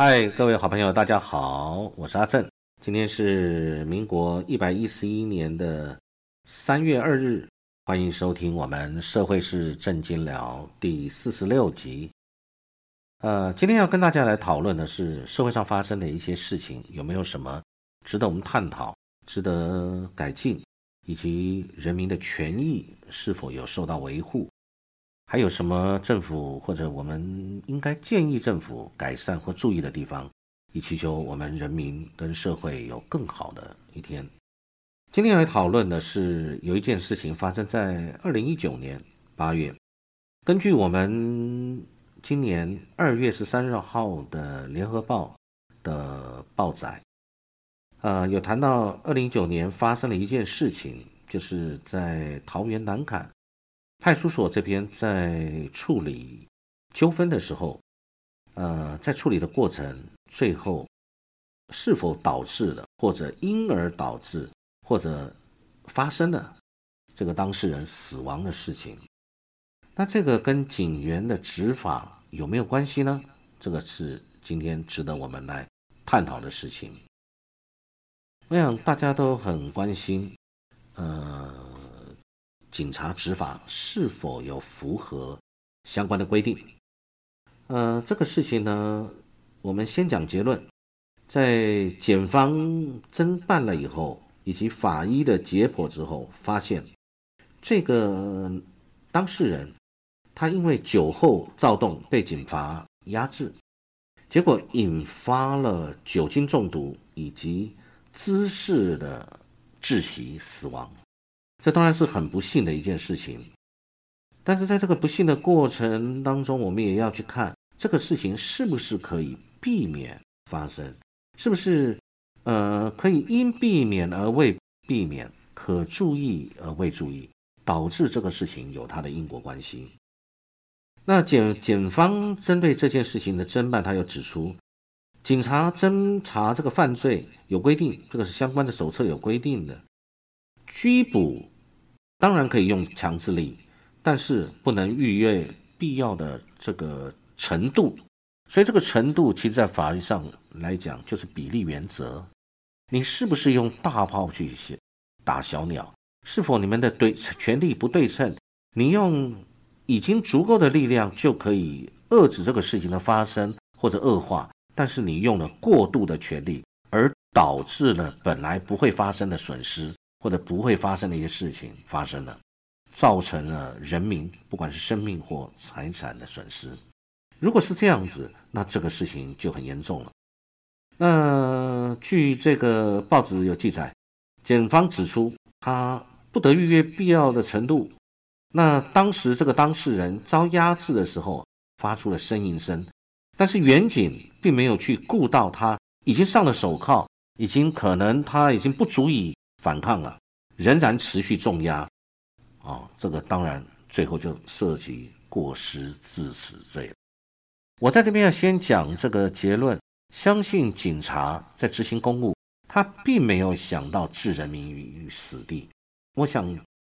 嗨，各位好朋友，大家好，我是阿正。今天是民国一百一十一年的三月二日，欢迎收听我们《社会是正经聊》第四十六集。呃，今天要跟大家来讨论的是社会上发生的一些事情，有没有什么值得我们探讨、值得改进，以及人民的权益是否有受到维护？还有什么政府或者我们应该建议政府改善或注意的地方，以祈求我们人民跟社会有更好的一天。今天来讨论的是有一件事情发生在二零一九年八月，根据我们今年二月十三日号的联合报的报载，呃，有谈到二零一九年发生了一件事情，就是在桃园南坎。派出所这边在处理纠纷的时候，呃，在处理的过程，最后是否导致了或者因而导致或者发生了这个当事人死亡的事情，那这个跟警员的执法有没有关系呢？这个是今天值得我们来探讨的事情。我想大家都很关心，呃。警察执法是否有符合相关的规定？呃，这个事情呢，我们先讲结论。在检方侦办了以后，以及法医的解剖之后，发现这个当事人他因为酒后躁动被警察压制，结果引发了酒精中毒以及姿势的窒息死亡。这当然是很不幸的一件事情，但是在这个不幸的过程当中，我们也要去看这个事情是不是可以避免发生，是不是呃可以因避免而未避免，可注意而未注意，导致这个事情有它的因果关系。那检检方针对这件事情的侦办，他又指出，警察侦查这个犯罪有规定，这个是相关的手册有规定的。拘捕当然可以用强制力，但是不能逾越必要的这个程度。所以这个程度，其实在法律上来讲，就是比例原则。你是不是用大炮去打小鸟？是否你们的对权力不对称？你用已经足够的力量就可以遏制这个事情的发生或者恶化，但是你用了过度的权力，而导致了本来不会发生的损失。或者不会发生的一些事情发生了，造成了人民不管是生命或财产的损失。如果是这样子，那这个事情就很严重了。那据这个报纸有记载，检方指出他不得预约必要的程度。那当时这个当事人遭压制的时候发出了呻吟声，但是远警并没有去顾到他已经上了手铐，已经可能他已经不足以。反抗了，仍然持续重压，啊，这个当然最后就涉及过失致死罪。我在这边要先讲这个结论，相信警察在执行公务，他并没有想到置人民于死地。我想，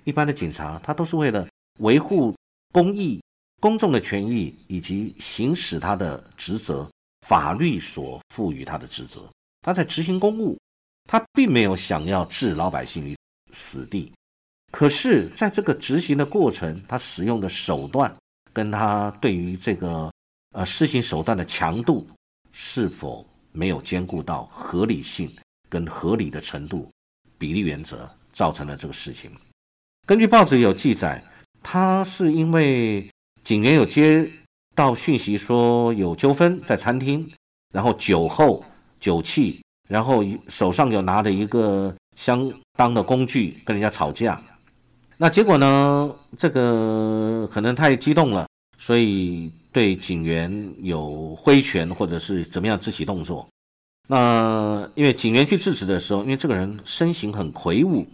一般的警察他都是为了维护公益、公众的权益以及行使他的职责，法律所赋予他的职责，他在执行公务。他并没有想要置老百姓于死地，可是，在这个执行的过程，他使用的手段跟他对于这个呃施行手段的强度是否没有兼顾到合理性跟合理的程度，比例原则造成了这个事情。根据报纸有记载，他是因为警员有接到讯息说有纠纷在餐厅，然后酒后酒气。然后手上有拿着一个相当的工具跟人家吵架，那结果呢？这个可能太激动了，所以对警员有挥拳或者是怎么样肢体动作。那因为警员去制止的时候，因为这个人身形很魁梧，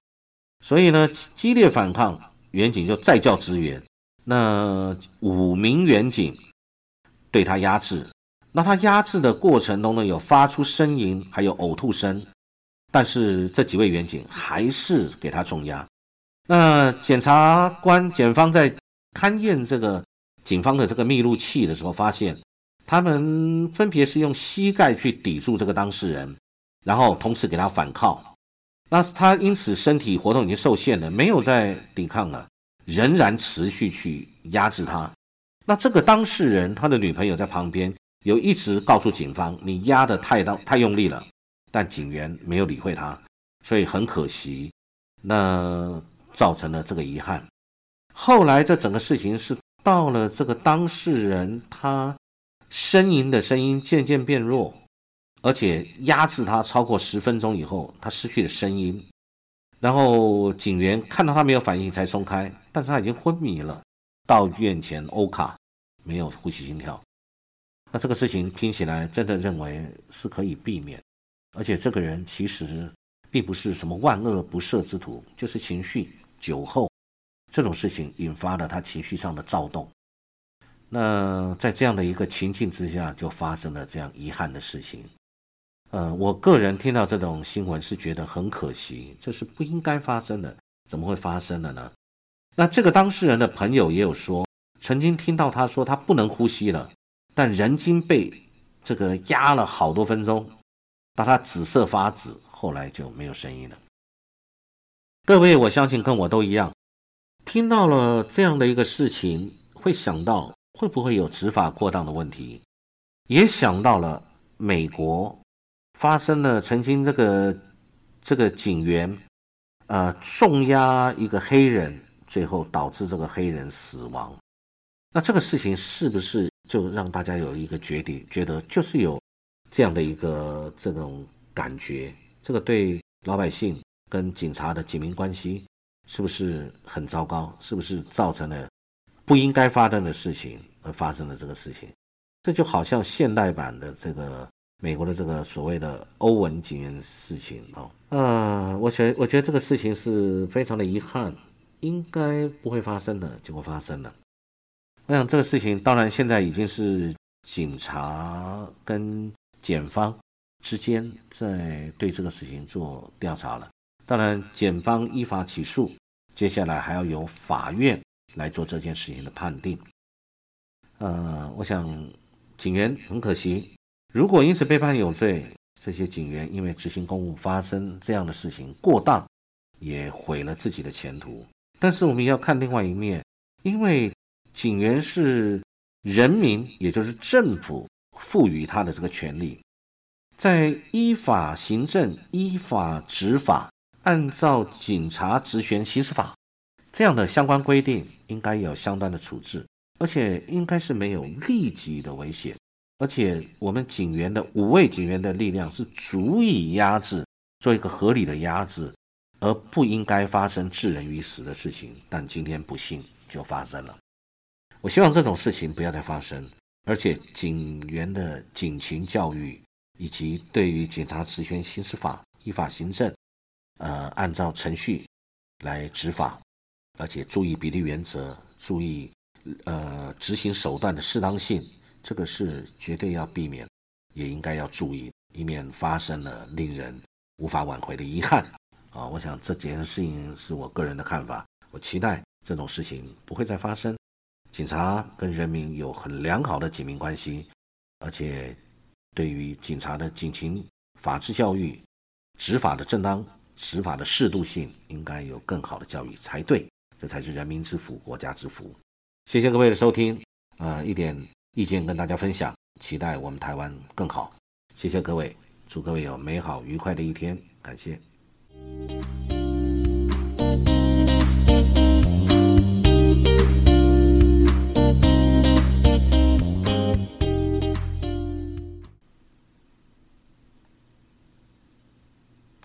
所以呢激烈反抗，远警就再叫支援。那五名远警对他压制。那他压制的过程中呢，有发出呻吟，还有呕吐声，但是这几位员警还是给他重压。那检察官、检方在勘验这个警方的这个密录器的时候，发现他们分别是用膝盖去抵住这个当事人，然后同时给他反靠。那他因此身体活动已经受限了，没有再抵抗了，仍然持续去压制他。那这个当事人他的女朋友在旁边有一直告诉警方：“你压的太到太用力了。”但警员没有理会他，所以很可惜，那造成了这个遗憾。后来这整个事情是到了这个当事人他呻吟的声音渐渐变弱。而且压制他超过十分钟以后，他失去了声音，然后警员看到他没有反应才松开，但是他已经昏迷了。到院前欧卡，没有呼吸心跳。那这个事情听起来真的认为是可以避免，而且这个人其实并不是什么万恶不赦之徒，就是情绪酒后这种事情引发了他情绪上的躁动。那在这样的一个情境之下，就发生了这样遗憾的事情。呃，我个人听到这种新闻是觉得很可惜，这是不应该发生的，怎么会发生的呢？那这个当事人的朋友也有说，曾经听到他说他不能呼吸了，但人精被这个压了好多分钟，把他紫色发紫，后来就没有声音了。各位，我相信跟我都一样，听到了这样的一个事情，会想到会不会有执法过当的问题，也想到了美国。发生了曾经这个这个警员，呃，重压一个黑人，最后导致这个黑人死亡。那这个事情是不是就让大家有一个决定，觉得就是有这样的一个这种感觉？这个对老百姓跟警察的警民关系是不是很糟糕？是不是造成了不应该发生的事情而发生了这个事情？这就好像现代版的这个。美国的这个所谓的欧文警员的事情啊，呃，我觉我觉得这个事情是非常的遗憾，应该不会发生的，结果发生了。我想这个事情当然现在已经是警察跟检方之间在对这个事情做调查了。当然，检方依法起诉，接下来还要由法院来做这件事情的判定。呃，我想警员很可惜。如果因此被判有罪，这些警员因为执行公务发生这样的事情过当，也毁了自己的前途。但是我们要看另外一面，因为警员是人民，也就是政府赋予他的这个权利，在依法行政、依法执法，按照警察职权行使法这样的相关规定，应该有相当的处置，而且应该是没有立即的危险。而且我们警员的五位警员的力量是足以压制，做一个合理的压制，而不应该发生致人于死的事情。但今天不幸就发生了。我希望这种事情不要再发生。而且警员的警情教育，以及对于警察职权行使法依法行政，呃，按照程序来执法，而且注意比例原则，注意呃执行手段的适当性。这个是绝对要避免，也应该要注意，以免发生了令人无法挽回的遗憾。啊，我想这件事情是我个人的看法。我期待这种事情不会再发生。警察跟人民有很良好的警民关系，而且对于警察的警情、法治教育、执法的正当、执法的适度性，应该有更好的教育才对。这才是人民之福、国家之福。谢谢各位的收听。啊，一点。意见跟大家分享，期待我们台湾更好。谢谢各位，祝各位有美好愉快的一天，感谢。